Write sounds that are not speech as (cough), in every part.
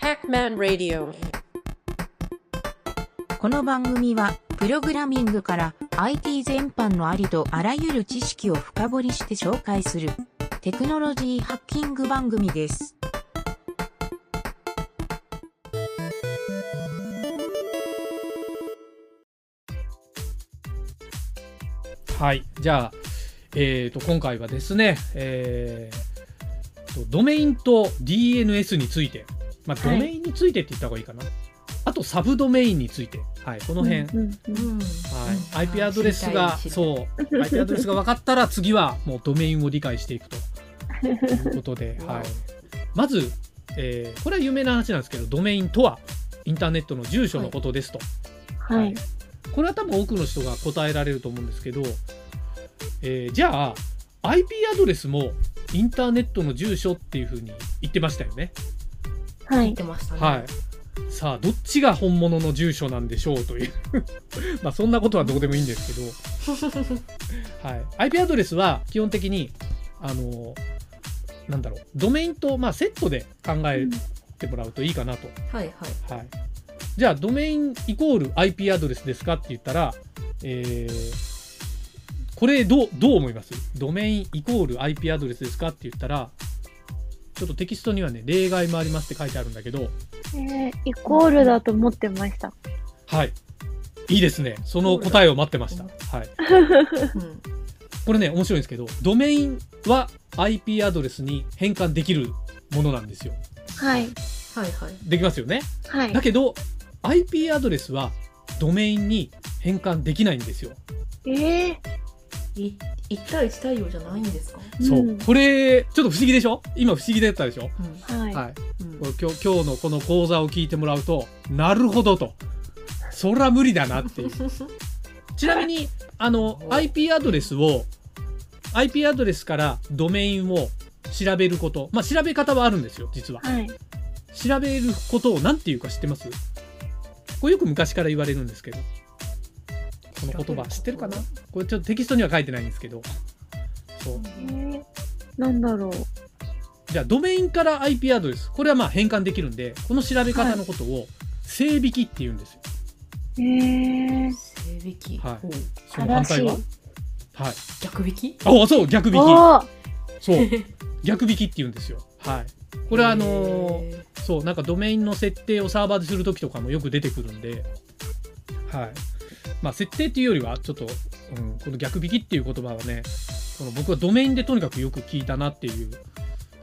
Hackman Radio この番組は、プログラミングから IT 全般のありとあらゆる知識を深掘りして紹介するテクノロジーハッキング番組です。はい、じゃあ、えー、と今回はですね、えーとドメインと DNS について、まあ、ドはい。メインについてって言った方がいいかな、あとサブドメインについて、はい、この辺、うんうんうん。はい、うん。IP アドレスがそう。IP アドレスが分かったら次はもうドメインを理解していくと。いうことで、(laughs) はい、まず、えーこれは有名な話なんですけどドメインとはインターネットの住所のことですと。はい。これは多分多くの人が答えられると思うんですけど、えーじゃあ IP アドレスもインターネットの住所っていうふうに言ってましたよね。はい言って。ましたね。はい。さあどっちが本物の住所なんでしょうという (laughs) まあそんなことはどうでもいいんですけど、(laughs) はい、IP アドレスは基本的にあのなんだろうドメインとまあセットで考えてもらうといいかなと。はいはい。はい、じゃあドメインイコール IP アドレスですかって言ったら、えーこれどうどう思います？ドメインイコール IP アドレスですかって言ったらちょっとテキストにはね、例外もありますって書いてあるんだけど。えー、イコールだと思ってました。はい。いいですね。その答えを待ってました。はい。これね、面白いんですけど、ドメインは IP アドレスに変換できるものなんですよ。はい。はいはい。できますよね。はい。だけど、IP アドレスはドメインに変換できないんですよ。ええー、1対1対応じゃないんですか？そう、これちょっと不思議でしょ？今不思議だったでしょ、うん、はい、はい。うん、今日今日のこの講座を聞いてもらうとなるほどと。そりゃ無理だなっていう。(laughs) ちなみにあの IP アドレスを IP アドレスからドメインを調べること、まあ、調べ方はあるんですよ実は、はい、調べることを何て言うか知ってます？これよく昔から言われるんですけど。この言葉知ってるかな？これちょっとテキストには書いてないんですけどそうえー、なんだろう。じゃあドメインから IP アドレスこれはまあ変換できるんでこの調べ方のことを整引きって言うんですよ。えー、整引き。はいその反対は？はい。逆引き？あそう逆引き。そう逆引きって言うんですよ。はい。これはあのーへそうなんかドメインの設定をサーバーでする時とかもよく出てくるんで、はい。まあ設定っていうよりはちょっと、うん、この逆引きっていう言葉はね、この僕はドメインでとにかくよく聞いたなっていう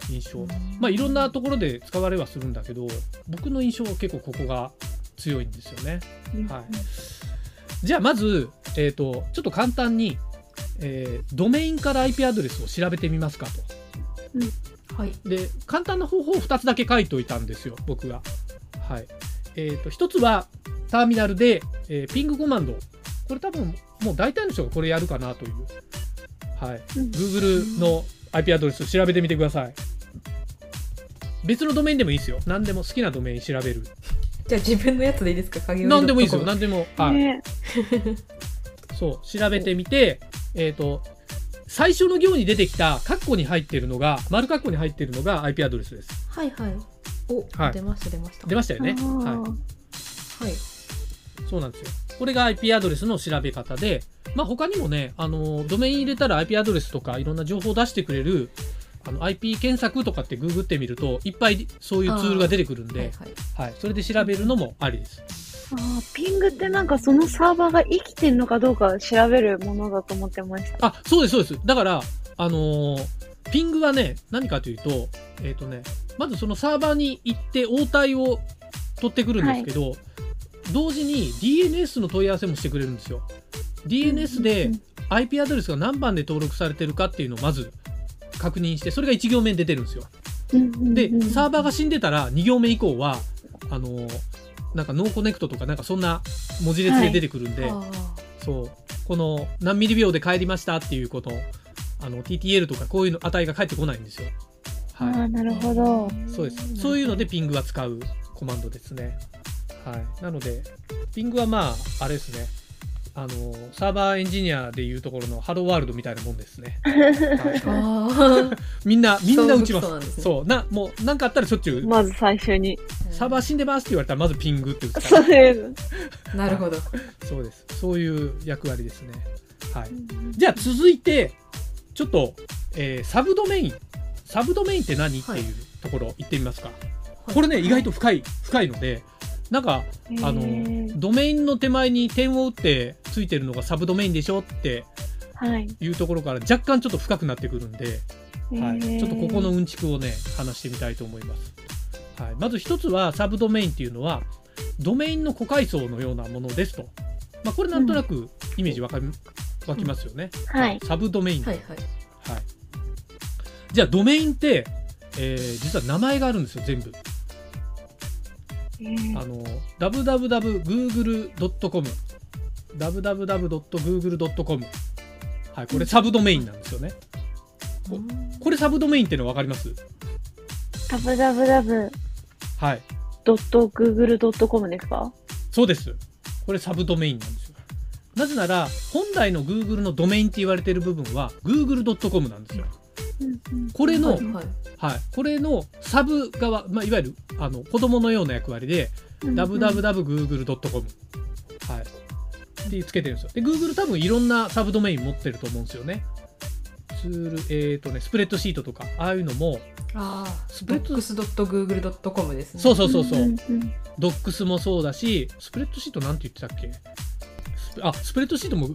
印象。まあいろんなところで使われはするんだけど、僕の印象は結構ここが強いんですよね。はい。じゃあまず、えー、とちょっと簡単に、えードメインから IP アドレスを調べてみますかと。はい。で簡単な方法を2つだけ書いておいたんですよ僕が。はいえー、と1つはターミナルで、えーピングコマンド。これ多分もう大体の人がこれやるかなという、はい、うん Google の IP アドレス調べてみてください。別のドメインでもいいですよ。何でも好きなドメイン調べる。じゃあ自分のやつでいいですか？影何でもいいですよ。な何でも、はい。ね。(laughs) そう調べてみてえっ、と最初の行に出てきたカッコに入っているのが丸カッコに入っているのが IP アドレスです。はいはい。お、はい。出ました出ました。出ましたよね、あはい。ーはい。そうなんですよ。これが IP アドレスの調べ方で、まあ、他にもね、あのドメイン入れたら IP アドレスとかいろんな情報を出してくれるあの IP 検索とかってググってみるといっぱいそういうツールが出てくるんで、はいははいい。それで調べるのもありです。あーピングってなんかそのサーバーが生きてんのかどうかを調べるものだと思ってました。あそうです、そうです。だから、あのーピングはね、何かというと、えっ、とね、まずそのサーバーに行って応対を取ってくるんですけど、同時に DNS の問い合わせもしてくれるんですよ。DNS でうん IP アドレスが何番で登録されてるかっていうのをまず確認してそれが1行目に出てるんですよ。でサーバーが死んでたら2行目以降はあのーなんか no connect とかなんかそんな文字列で出てくるんで、あそうこの何ミリ秒で返りましたっていうことあの TTL とかこういうの値が返ってこないんですよ。はあーなるほど。そうです。そういうので ping は使うコマンドですね。はい、なので ping はまああれですねあのサーバーエンジニアでいうところの Hello World みたいなもんですね。は (laughs) いあ (laughs) みんなみんな打ちます。そうねそうなもうなんかあったらしょっちゅう、まず最初に。あ。サーバー死んでますって言われたらまずピングって打つかそうす。(laughs) なるほど。そうです。そういう役割ですね。はい。じゃあ続いてちょっと、えーサブドメインサブドメインって何、はいっていうところ行ってみますか。はいこれね意外と深い深いのでなんかあのドメインの手前に点を打ってついてるのがサブドメインでしょってはい。いうところから若干ちょっと深くなってくるんで、はい、ちょっとここのうんちくをね話してみたいと思います。はい、まず一つはサブドメインっていうのはドメインの個階層のようなものですと、まあ、これなんとなくイメージわかり湧きますよね。はい。サブドメイン、はいはい。はいじゃあドメインって、えー実は名前があるんですよ全部。えーあの www.google.com www.google.com はいこれサブドメインなんですよね。ここれサブドメインっていうの分かります？ダブダブダブ。はい。ドットグーグルドットコムですか？そうです。これサブドメインなんですよ。なぜなら本来の Google のドメインって言われてる部分は google.com なんですよ。これの、はいいははい。これのサブ側、まあ、いわゆるあの子供のような役割で www.google.com はいってつけてるんですよ。で Google 多分いろんなサブドメイン持ってると思うんですよね。ツールえっ、とねスプレッドシートとかああいうのもああ、スプレッド docs.google.com ですね。そうそうそうそう。んんドックスもそうだし、スプレッドシートなんて言ってたっけ？あ、スプレッドシートも、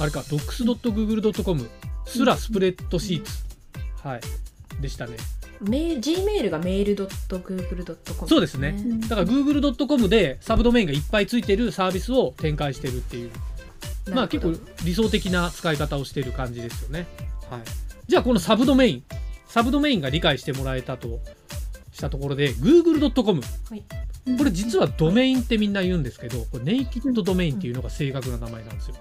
あれか、docs.google.com すらスプレッドシーツ。はい。でしたね。メー Gmail がメール .google.com そうですねうんだから google.com でサブドメインがいっぱいついてるサービスを展開してるっていう、まあ結構理想的な使い方をしている感じですよね。はい。じゃあこのサブドメイン、サブドメインが理解してもらえたとしたところで、google.com。はいこれ実はドメインってみんな言うんですけど、これネイキッドドメインっていうのが正確な名前なんですよ。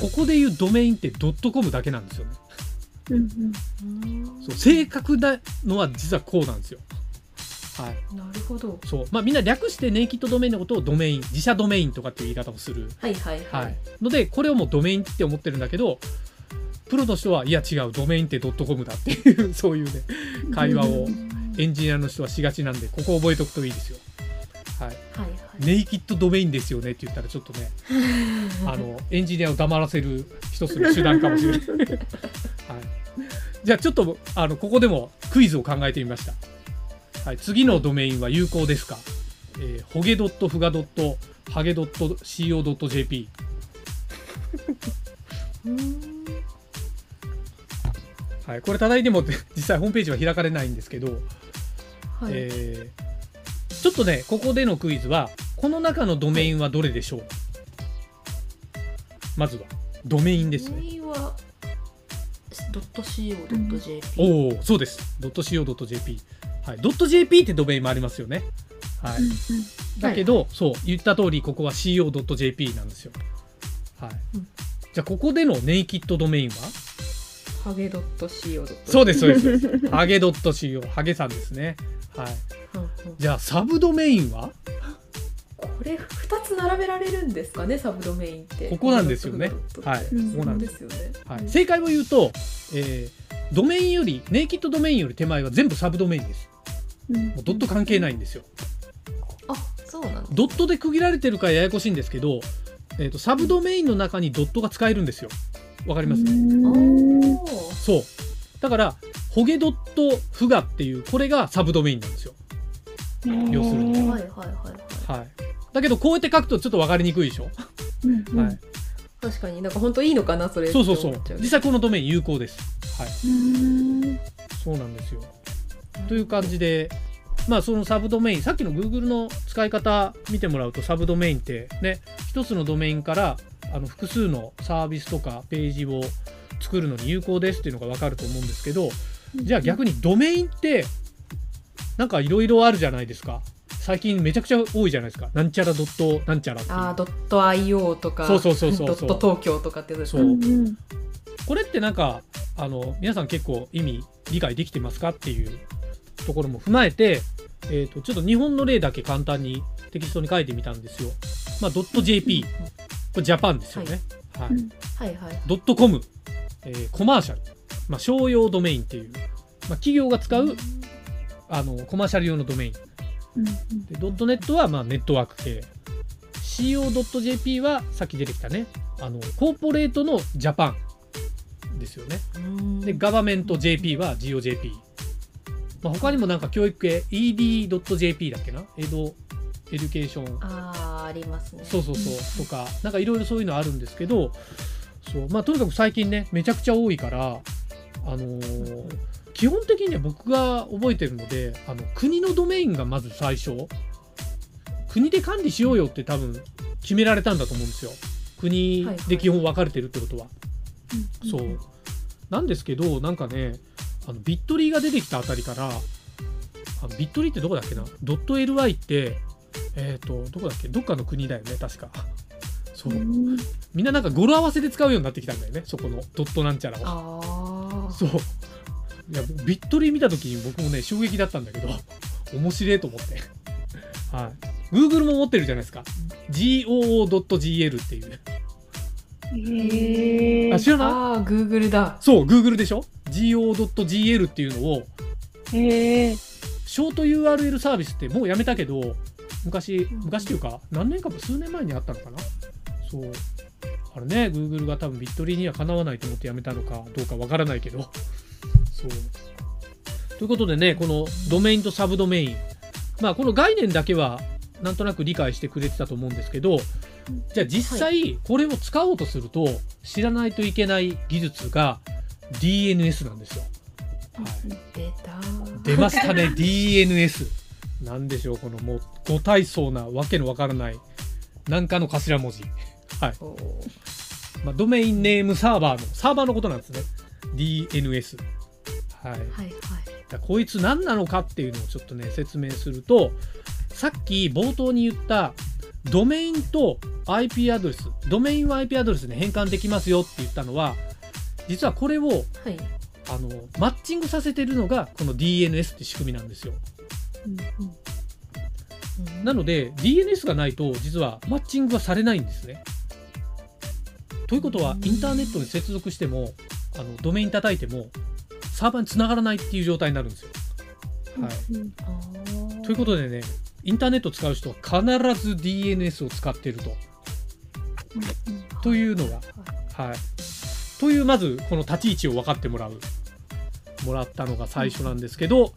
ここで言うドメインってドットコムだけなんですよね。うんうんそう正確なのは実はこうなんですよ。はい。なるほど。そう。まあみんな略してネイキッドドメインのことをドメイン、自社ドメインとかっていう言い方をする。はいはいははいい。。ので、これをもうドメインって思ってるんだけど、プロとしては、いや違う、ドメインってドットコムだっていう、(laughs) そういうね、会話をエンジニアの人はしがちなんで、ここ覚えておくといいですよ。はい。はいはい。ネイキッドドメインですよねって言ったらちょっとね、(laughs) あのエンジニアを黙らせる一つの手段かもしれない。はい、じゃあちょっとあのここでもクイズを考えてみました。はい、次のドメインは有効ですか、えー、ホゲドットフガドットハゲドット CO.jp はい、これただいても (laughs) 実際ホームページは開かれないんですけど、はい。えーちょっとねここでのクイズはこの中のドメインはどれでしょう、まずは。ドメインですね。ドメインは .co.jp。おおそうです .co.jp はい、.jp ってドメインもありますよね。はい、だけど、そう言った通りここは co.jp なんですよ。はい、うん。じゃあここでのネイキッドドメインは？ハゲ .co.jp。そうですそうです。ハゲ .co ハゲさんですね。はい。うんうん。じゃあサブドメインは？これ2つ並べられるんですかねサブドメインって。ここなんですよね。はい。こうんここなんでですすよね。はい、正解を言うと、えードメインよりネイキッドドメインより手前は全部サブドメインです。うん。もうドット関係ないんですよ。あそうなんドットで区切られてるからややこしいんですけど、えー、とサブドメインの中にドットが使えるんですよ。わかります、うん。おー。そう。だからホゲドットフガっていうこれがサブドメインなんですよ。要するに。はいはいはいはい。はいだけどこうやって書くとちょっと分かりにくいでしょ、うんうん。はい、確かになんか本当いいのかなそれそうそうそう。実際このドメイン有効です。はい。うん。そうなんですよ。という感じで、まあ、そのサブドメイン、さっきの Google の使い方見てもらうと、サブドメインってね、一つのドメインからあの複数のサービスとかページを作るのに有効ですっていうのがわかると思うんですけど、じゃあ逆にドメインって、なんかいろいろあるじゃないですか。最近めちゃくちゃ多いじゃないですか。なんちゃらドットなんちゃらっていう。あードット .io とかそうそうそうそうドット東京とかってやつですう。うんこれってなんかあの皆さん結構意味理解できてますかっていうところも踏まえて、えー、とちょっと日本の例だけ簡単にテキストに書いてみたんですよ。まあ、.jp これジャパンですよね。はい。うん。はいはいドットコム、えーコマーシャル、まあ、商用ドメインっていう、まあ、企業が使うあのコマーシャル用のドメイン。うんでドットネットはまあネットワーク系。CO.jp はさっき出てきたね、あの corporate のジャパンですよね。うん。で、 government JP は go.jp。まあ、他にもなんか教育系 ED.jp だっけな？ ed、education。あーありますね。そうそうそう。とかなんかいろいろそういうのあるんですけどそう。まあとにかく最近ねめちゃくちゃ多いからあのー基本的には僕が覚えてるのであの国のドメインがまず最初。国で管理しようよって多分決められたんだと思うんですよ。国で基本分かれてるってことは、うんそう。なんですけどなんかねあのビットリーが出てきたあたりからあのビットリーってどこだっけな？ドット .ly ってえっ、とどこだっけ？どっかの国だよね確か。そう。うん。みんななんか語呂合わせで使うようになってきたんだよねそこのドットなんちゃらを。そういやビットリー見た時に僕もね衝撃だったんだけど (laughs) 面白いと思って。はい。Google も持ってるじゃないですか。GOO.GL っていう。へえあ知らない？ああ Google だ。そう Google でしょ？GO.GL っていうのを。へえショート URL サービスってもうやめたけど昔ん昔っていうか何年かも数年前にあったのかな？そう。あれね Google が多分ビットリーにはかなわないと思ってやめたのかどうかわからないけどそうということでねこのドメインとサブドメイン。まあこの概念だけはなんとなく理解してくれてたと思うんですけどじゃあ実際これを使おうとすると知らないといけない技術が DNS なんですよ。はい出た。出ましたね (laughs) DNS なんでしょうこのもうご体操なわけのわからないなんかの頭文字。はい、まあ、ドメインネームサーバーのサーバーのことなんですね。DNS はい。はいはい。だこいつ何なのかっていうのをちょっとね説明するとさっき冒頭に言ったドメインと IP アドレスドメインは IP アドレスに変換できますよって言ったのは実はこれをはい。あのマッチングさせてるのがこの DNS って仕組みなんですよ。うんなので DNS がないと実はマッチングがされないんですね。ということはインターネットに接続してもあのドメイン叩いてもサーバーにつながらないっていう状態になるんですよ。はい、ということでねインターネットを使う人は必ず DNS を使っていると。というのがはい、というまずこの立ち位置を分かってもらう。もらったのが最初なんですけど、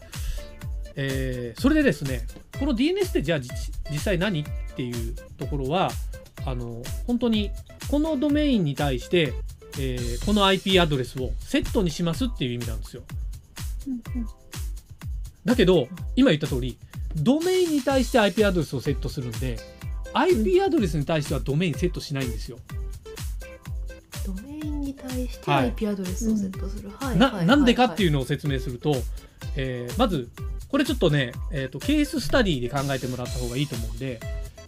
えーそれでですねこの DNS ってじゃあ実実際何っていうところはあの本当にこのドメインに対して、えーこの IP アドレスをセットにしますっていう意味なんですよ。だけど今言った通りドメインに対して IP アドレスをセットするんで IP アドレスに対してはドメインセットしないんですよ。ドメインに対してはい。IP アドレスをセットする、はいなはいなんでかっていうのを説明すると、えーまずこれちょっとね、えーとケーススタディで考えてもらった方がいいと思うんで、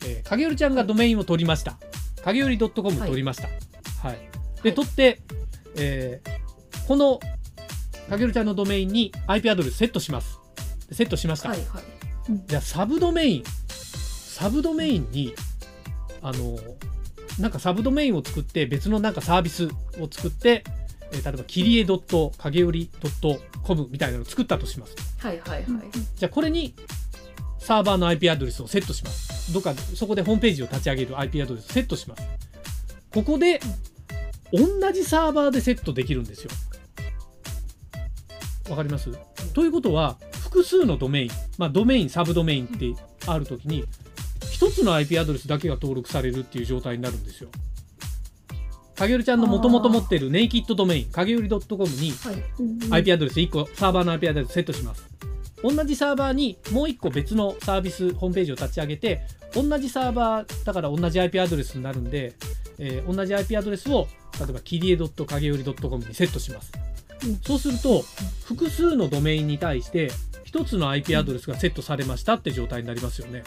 えー影織ちゃんがドメインを取りました。影織 .com 取りました、はいではい取って、えーこの影織ちゃんのドメインに IP アドレスセットします。でセットしました、はいはい。じゃあサブドメイン。サブドメインにあのなんかサブドメインを作って別のなんかサービスを作って、えー例えば切り絵影織 .com みたいなのを作ったとします。はいはいはい。じゃあこれにサーバーの IP アドレスをセットします。どっかそこでホームページを立ち上げる IP アドレスをセットします。ここで同じサーバーでセットできるんですよ。わかります？ということは複数のドメイン、まあ、ドメインサブドメインってあるときに一つの IP アドレスだけが登録されるっていう状態になるんですよ。影織ちゃんのもともと持ってるネイキッドドメイン影織 .com にはい。IP アドレス1個サーバーの IP アドレスセットします。同じサーバーにもう1個別のサービスホームページを立ち上げて同じサーバーだから同じ IP アドレスになるんで、えー同じ IP アドレスを例えば切り絵影織 .com にセットします、うん。そうすると複数のドメインに対して1つの IP アドレスがセットされましたって状態になりますよね。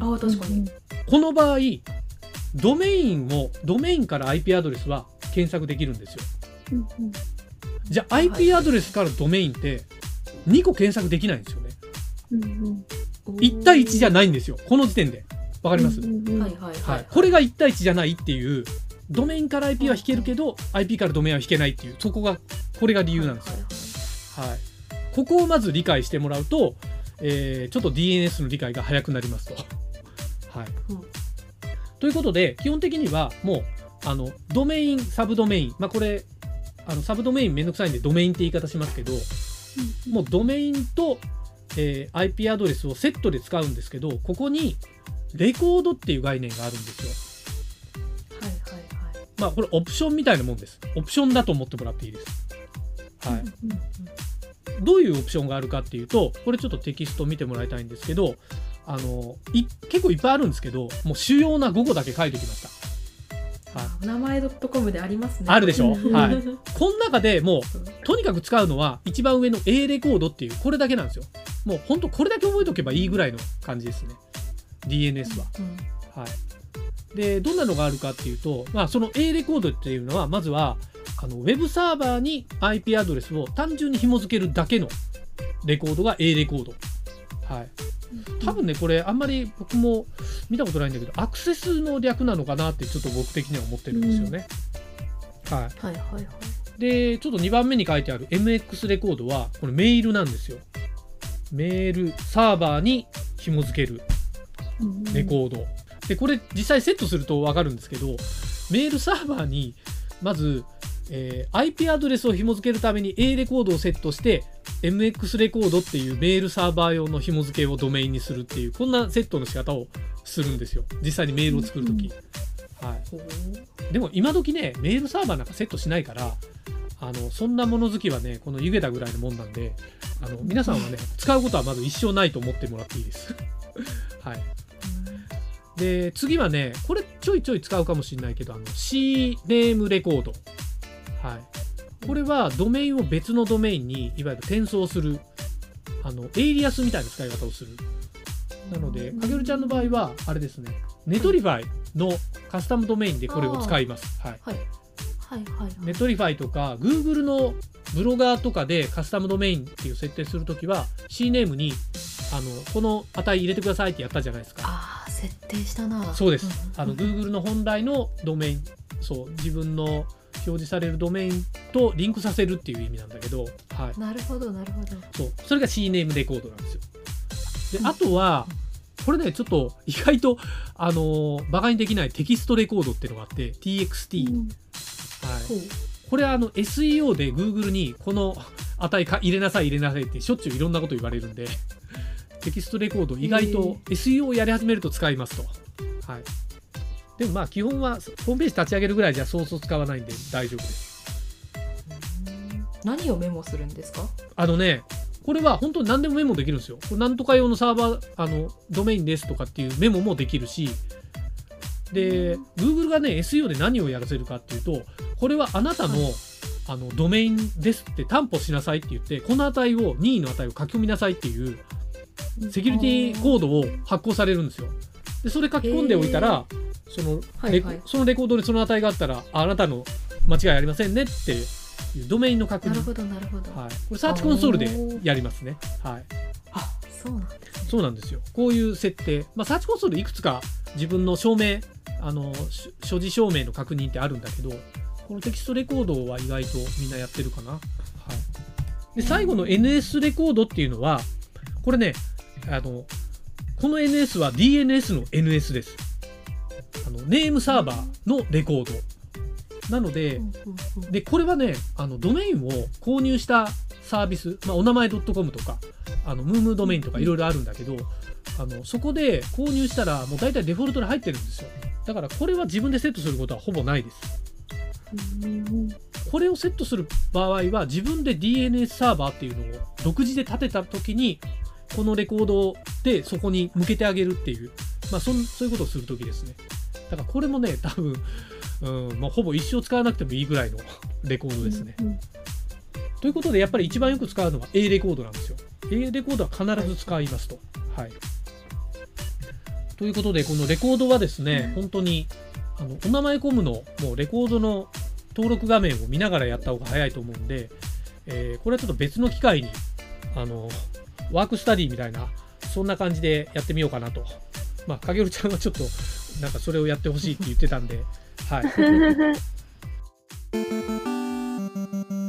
あー確かに。この場合ドメインをドメインから IP アドレスは検索できるんですよ。じゃあはい IP アドレスからドメインって2個検索できないんですよね。1対1じゃないんですよ。この時点で。わかります、うんうんうん。はいはいははい。い。これが1対1じゃないっていうドメインから IP は引けるけど IP からドメインは引けないっていうそこがこれが理由なんですよ、はいここをまず理解してもらうと、えーちょっと DNS の理解が早くなりますと。はい。うん。ということで基本的にはもうあのドメインサブドメイン。まあこれあのサブドメインめんどくさいんでドメインって言い方しますけどもうドメインと、えー IP アドレスをセットで使うんですけどここにレコードっていう概念があるんですよ。はいはいはい。まあこれオプションみたいなもんです。オプションだと思ってもらっていいです。はい。どういうオプションがあるかっていうと、これちょっとテキスト見てもらいたいんですけど、あの、い結構いっぱいあるんですけど、もう主要な5個だけ書いてきました。はい。お名前 .com でありますね。あるでしょ？うんはい。この中でも (laughs) う、とにかく使うのは、一番上の A レコードっていう、これだけなんですよ。もう本当これだけ覚えておけばいいぐらいの感じですね。DNS は。うんはい、でどんなのがあるかっていうと、まあ、その A レコードっていうのはまずはあのウェブサーバーに IP アドレスを単純に紐付けるだけのレコードが A レコード。はい、多分ねこれあんまり僕も見たことないんだけどアクセスの略なのかなってちょっと僕的には思ってるんですよね。はい、はいはいはい。でちょっと2番目に書いてある MX レコードはこれメールなんですよ。メールサーバーに紐付けるレコード。で、これ実際セットすると分かるんですけど、メールサーバーにまず、えー IP アドレスを紐付けるために A レコードをセットして、MX レコードっていうメールサーバー用の紐付けをドメインにするっていう、こんなセットの仕方をするんですよ。実際にメールを作るとき。はい。でも今時ね、メールサーバーなんかセットしないから、あのそんなもの好きはね、この湯気だぐらいのもんなんで、あの皆さんはね、使うことはまず一生ないと思ってもらっていいです。(laughs) はい。で、次はね、これちょいちょい使うかもしれないけど、あの CNAME レコード。はい。これはドメインを別のドメインにいわゆる転送する、あの、エイリアスみたいな使い方をする。なので、かげるちゃんの場合は、あれですね、 Netlify のカスタムドメインでこれを使います。はい。はい。はいはいはい。ネトリファイとか Google のブロガーとかでカスタムドメインっていう設定するときは CNAME にあのこの値入れてくださいってやったじゃないですか。ああ、設定したな。そうです。んあの Google の本来のドメイン、そう自分の表示されるドメインとリンクさせるっていう意味なんだけど、はい。なるほどなるほど。そうそれが C ネームレコードなんですよ。であとはこれねちょっと意外とあのバカにできないテキストレコードっていうのがあって TXT、はい。ほう。これはあの SEO で Google にこの値か入れなさい入れなさいってしょっちゅういろんなこと言われるんでテキストレコード意外と SEO をやり始めると使いますと。はい。でもまあ基本はホームページ立ち上げるぐらいじゃそうそう使わないんで大丈夫です。何をメモするんですか？あのね、これは本当に何でもメモできるんですよ。これなんとか用のサーバー、あの、ドメインですとかっていうメモもできるし、で、Google がね、SEO で何をやらせるかっていうと、これはあなたの、はいあの、ドメインですって担保しなさいって言って、この値を、任意の値を書き込みなさいっていう、セキュリティコードを発行されるんですよ。で、それ書き込んでおいたら、そのレコ、はいはいそのレコードでその値があったら、ああなたの間違いありませんねっていうドメインの確認。なるほどなるほど。はい、これサーチコンソールでやりますね。はい、あそうなんですね。そうなんですよ。こういう設定、まあ、サーチコンソールいくつか自分の証明、あのし所持証明の確認ってあるんだけど、このテキストレコードは意外とみんなやってるかな。はい、で最後の NS レコードっていうのは、これね、あのこの NS は DNS の NS です。あのネームサーバーのレコード。なので、で、これはね、あの、ドメインを購入したサービス、まあ、お名前 .com とか、あの、ムームードメインとかいろいろあるんだけど、あの、そこで購入したら、もう大体デフォルトで入ってるんですよ。だから、これは自分でセットすることはほぼないです。これをセットする場合は、自分で DNS サーバーっていうのを独自で立てた時に、このレコードでそこに向けてあげるっていう、まあ、そんそういうことをする時ですね。だから、これもね、多分、うん、まあ、ほぼ一生使わなくてもいいぐらいの (laughs) レコードですね。ということで、やっぱり一番よく使うのは A レコードなんですよ。A レコードは必ず使いますと。はい。ということで、このレコードはですね、本当に、あの、お名前コムの、もうレコードの登録画面を見ながらやった方が早いと思うんで、えーこれはちょっと別の機会に、あの、ワークスタディみたいな、そんな感じでやってみようかなと。まあかげるちゃんはちょっとなんかそれをやってほしいって言ってたんではい。(laughs)